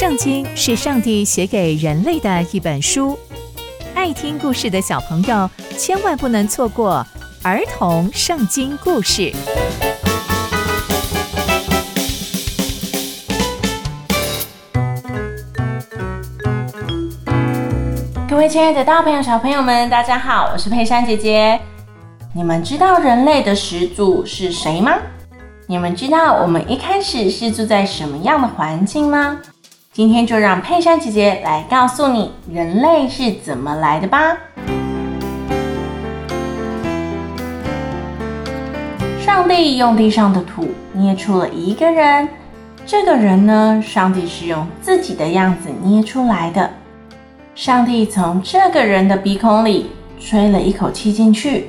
圣经是上帝写给人类的一本书，爱听故事的小朋友千万不能错过儿童圣经故事。各位亲爱的大朋友、小朋友们，大家好，我是佩珊姐姐。你们知道人类的始祖是谁吗？你们知道我们一开始是住在什么样的环境吗？今天就让佩珊姐姐来告诉你人类是怎么来的吧。上帝用地上的土捏出了一个人，这个人呢，上帝是用自己的样子捏出来的。上帝从这个人的鼻孔里吹了一口气进去，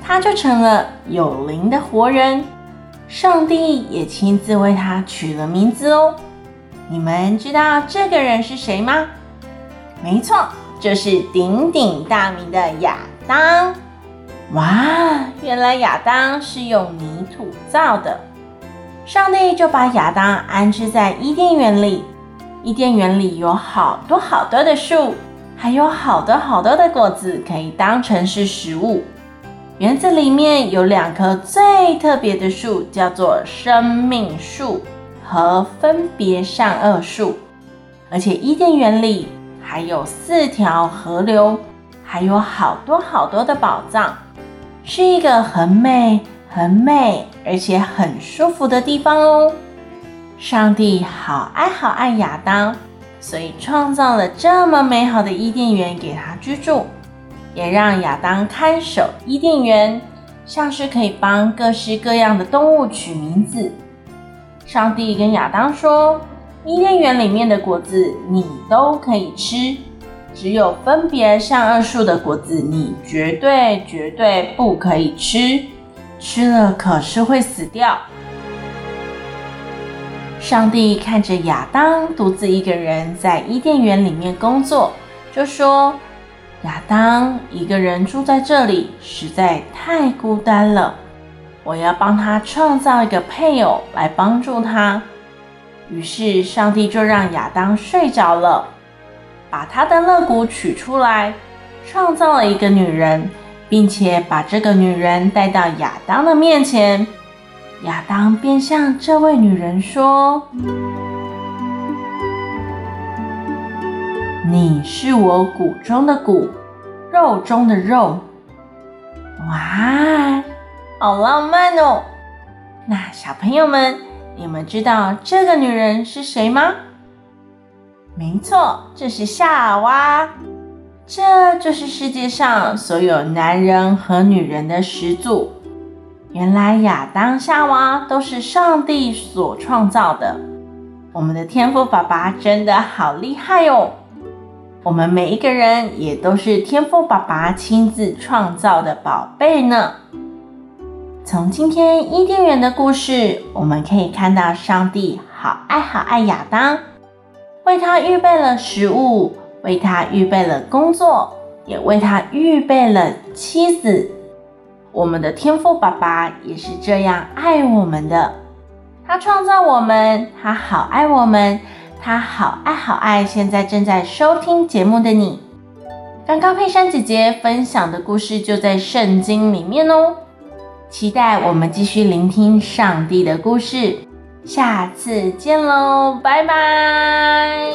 他就成了有灵的活人。上帝也亲自为他取了名字哦。你们知道这个人是谁吗？没错，就是鼎鼎大名的亚当。哇，原来亚当是用泥土造的。上帝就把亚当安置在伊甸园里。伊甸园里有好多好多的树，还有好多好多的果子可以当成是食物。园子里面有两棵最特别的树，叫做生命树。和分别善恶树，而且伊甸园里还有四条河流，还有好多好多的宝藏，是一个很美、很美而且很舒服的地方哦。上帝好爱好爱亚当，所以创造了这么美好的伊甸园给他居住，也让亚当看守伊甸园，像是可以帮各式各样的动物取名字。上帝跟亚当说：“伊甸园里面的果子你都可以吃，只有分别善恶树的果子你绝对绝对不可以吃，吃了可是会死掉。”上帝看着亚当独自一个人在伊甸园里面工作，就说：“亚当一个人住在这里实在太孤单了。”我要帮他创造一个配偶来帮助他。于是上帝就让亚当睡着了，把他的肋骨取出来，创造了一个女人，并且把这个女人带到亚当的面前。亚当便向这位女人说：“你是我骨中的骨，肉中的肉。”哇！好浪漫哦！那小朋友们，你们知道这个女人是谁吗？没错，这是夏娃。这就是世界上所有男人和女人的始祖。原来亚当、夏娃都是上帝所创造的。我们的天父爸爸真的好厉害哦！我们每一个人也都是天父爸爸亲自创造的宝贝呢。从今天伊甸园的故事，我们可以看到上帝好爱好爱亚当，为他预备了食物，为他预备了工作，也为他预备了妻子。我们的天父爸爸也是这样爱我们的，他创造我们，他好爱我们，他好爱好爱现在正在收听节目的你。刚刚佩珊姐姐分享的故事就在圣经里面哦。期待我们继续聆听上帝的故事，下次见喽，拜拜。